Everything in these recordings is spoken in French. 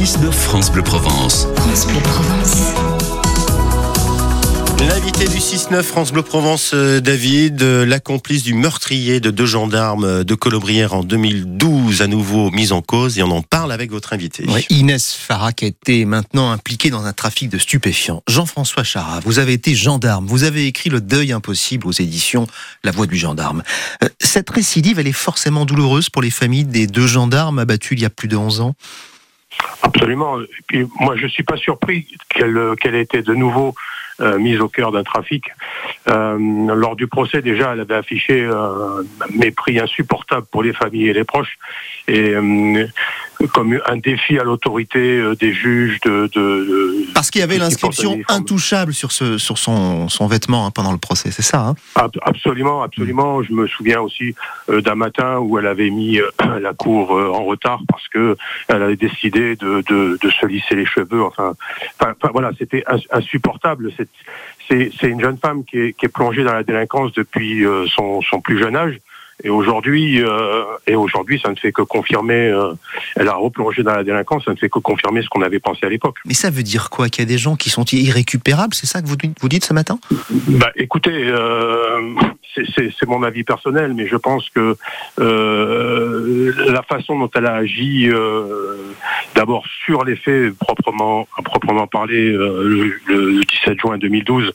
6-9 France Bleu Provence. France Bleu Provence. L'invité du 6-9 France Bleu Provence, euh, David, euh, la complice du meurtrier de deux gendarmes euh, de Colobrières en 2012, à nouveau mise en cause, et on en parle avec votre invité. Oui, Inès Farrak a été maintenant impliquée dans un trafic de stupéfiants. Jean-François Charat, vous avez été gendarme, vous avez écrit Le deuil impossible aux éditions La Voix du gendarme. Cette récidive, elle est forcément douloureuse pour les familles des deux gendarmes abattus il y a plus de 11 ans? Absolument. Et puis, moi, je suis pas surpris qu'elle ait été de nouveau euh, mise au cœur d'un trafic. Euh, lors du procès, déjà, elle avait affiché euh, un mépris insupportable pour les familles et les proches, et comme un défi à l'autorité des juges de- Parce qu'il y avait l'inscription intouchable sur, ce, sur son, son vêtement hein, pendant le procès, c'est ça hein? Ab- Absolument, absolument. Je me souviens aussi euh, d'un matin où elle avait mis euh, la cour euh, en retard parce que elle avait décidé de, de, de se lisser les cheveux. Enfin, enfin, enfin, voilà, c'était ins- insupportable. C'est- une jeune femme qui est, qui est plongée dans la délinquance depuis son, son plus jeune âge. Et aujourd'hui, euh, et aujourd'hui, ça ne fait que confirmer. euh, elle a replongé dans la délinquance. Ça ne fait que confirmer ce qu'on avait pensé à l'époque. Mais ça veut dire quoi Qu'il y a des gens qui sont irrécupérables C'est ça que vous, dites- vous dites ce matin? Bah, écoutez, euh, c'est- mon avis personnel, mais je pense que euh, la façon dont elle a agi, euh, d'abord sur les faits proprement, proprement parlé, euh, le, le 17 juin 2012,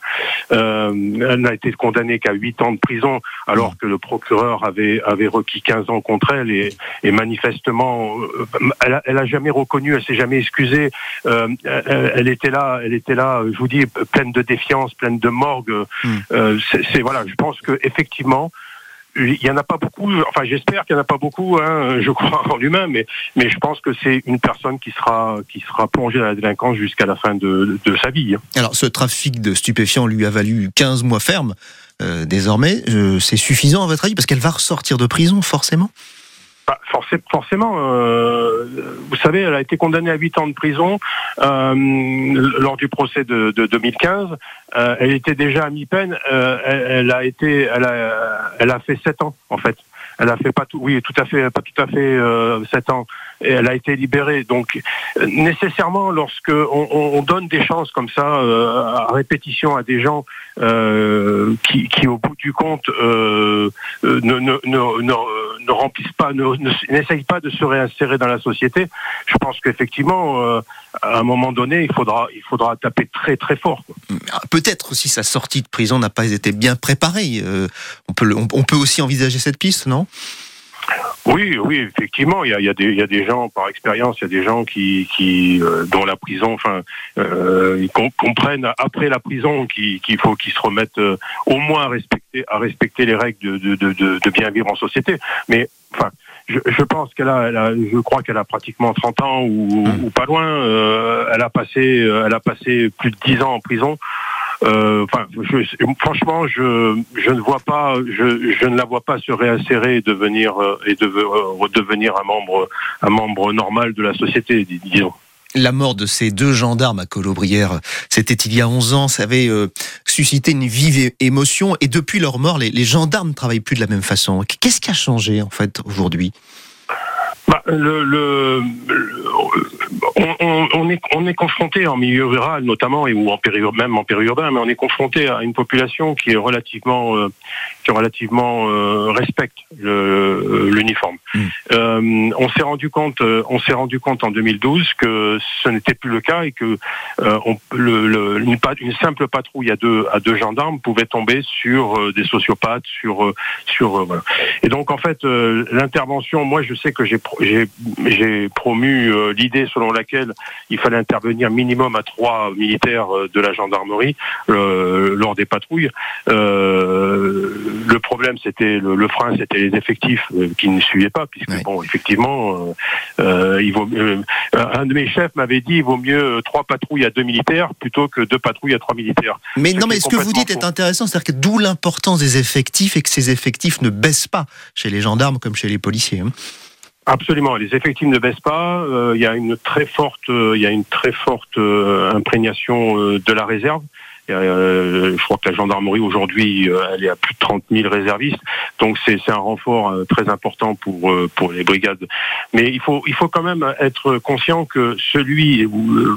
euh, elle n'a été condamnée qu'à 8 ans de prison, alors que le procureur avait, avait requis 15 ans contre elle, et, et manifestement, euh, elle, a, elle a jamais reconnu, elle s'est jamais excusée. Euh, elle, elle était là, elle était là, je vous dis, pleine de défiance, pleine de morgue. Euh, c'est c'est- voilà, je pense que effectivement. Il y en a pas beaucoup. Enfin, j'espère qu'il y en a pas beaucoup. Hein, je crois en l'humain, mais mais je pense que c'est une personne qui sera qui sera plongée dans la délinquance jusqu'à la fin de, de sa vie. Alors, ce trafic de stupéfiants lui a valu 15 mois ferme. euh, désormais, Euh, c'est suffisant à votre avis? Parce qu'elle va ressortir de prison, forcément? Bah, forcé- forcément, euh, vous savez, elle a été condamnée à 8 ans de prison euh, lors du procès de, de 2015. Euh, elle était déjà à mi-peine. euh, elle, elle a été, elle a, elle a fait 7 ans en fait. Elle a fait pas tout, oui, tout à fait, pas tout à fait euh, 7 ans. Et elle a été libérée. Donc, nécessairement, lorsque on, on- on donne des chances comme ça euh, à répétition à des gens euh, qui, qui, au bout du compte, ne, ne, ne, ne, remplissent pas, ne, ne- n'essayent pas de se réinsérer dans la société, je pense qu'effectivement, à un moment donné, il faudra, il faudra taper très très fort. Ah, Peut-être aussi sa sortie de prison n'a pas été bien préparée. On, peut, on peut aussi envisager cette piste, non? Oui, oui, effectivement, il y a, il y, a des- il y a des gens, par expérience, il y a des gens qui, qui euh, dont la prison, enfin, euh, ils com- comprennent après la prison qu'il faut qu'ils se remettent euh, au moins à respecter, à respecter les règles de, de, de, de, de bien vivre en société. Mais, enfin, je, je pense qu'elle a, a, je crois qu'elle a pratiquement 30 ans ou, ou pas loin. Euh, elle a passé, elle a passé plus de 10 ans en prison. Euh, franchement, je, ne vois pas, je, ne la vois pas se réinsérer et devenir euh, et euh, redevenir un membre, un membre normal de la société, dis- disons. La mort de ces deux gendarmes à Colobrières, c'était il y a 11 ans, ça avait suscité une vive émotion. Et depuis leur mort, les, les gendarmes ne travaillent plus de la même façon. Qu'est-ce qui a changé, en fait, aujourd'hui? Bah, le, le, le- on, on- on est, on est confronté en milieu rural notamment et ou en péri, même en périurbain, mais on est confronté à une population qui est relativement, euh, qui relativement euh, respecte l'uniforme. Mm. Euh, on s'est rendu compte, euh, on s'est rendu compte en 2012 que ce n'était plus le cas et que euh, on, le, le- une, une simple patrouille à deux à deux gendarmes pouvait tomber sur euh, des sociopathes, sur sur voilà. Et donc en fait, euh, l'intervention, moi je sais que j'ai j'ai promu euh, l'idée selon laquelle il fallait intervenir minimum à trois militaires euh, de la gendarmerie euh, lors des patrouilles. Le problème, c'était le, le frein, c'était les effectifs qui ne suivaient pas, puisque bon, effectivement, il vaut, un de mes chefs m'avait dit il vaut mieux trois patrouilles à deux militaires plutôt que deux patrouilles à trois militaires. Mais Ce non, mais ce que vous dites est intéressant, c'est-à-dire que d'où l'importance des effectifs et que ces effectifs ne baissent pas chez les gendarmes comme chez les policiers. hein. Absolument, les effectifs ne baissent pas. euh, Il y a une très forte, euh, il y a une très forte euh, imprégnation de la réserve. Je crois que la gendarmerie aujourd'hui, elle est à plus de 30 000 réservistes. Donc c'est un renfort très important pour pour les brigades. Mais il faut il faut quand même être conscient que celui ou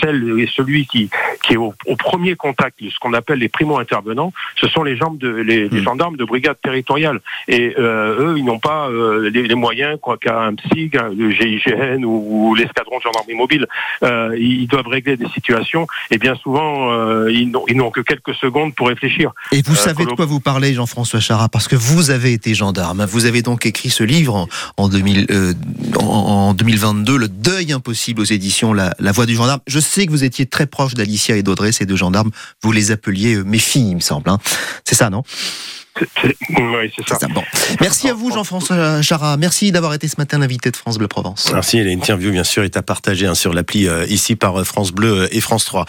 celle et celui qui qui est au, premier contact de ce qu'on appelle les primo intervenants, ce sont les gens de les, hmm. gendarmes de brigade territoriale. Et eux, ils n'ont pas les, moyens quoi qu'à un psy, le GIGN ou, l'escadron de gendarmerie mobile, ils doivent régler des situations. Et bien souvent, ils n'ont que quelques secondes pour réfléchir. Et vous savez de quoi vous parlez, Jean-François Charat, parce que vous avez été gendarme. Vous avez donc écrit ce livre en, 2000, euh, en 2022, Le deuil impossible aux éditions La, La Voix du gendarme. Je sais que vous étiez très proche d'Alicia et d'Audrey, ces deux gendarmes. Vous les appeliez euh, mes filles, il me semble. Hein. C'est ça, non? Oui, c'est ça. Merci à vous, Jean-François Charat. Merci d'avoir été ce matin l'invité de France Bleu Provence. Merci. L'interview, bien sûr, est à partager hein, sur l'appli euh, ici par France Bleu et France 3.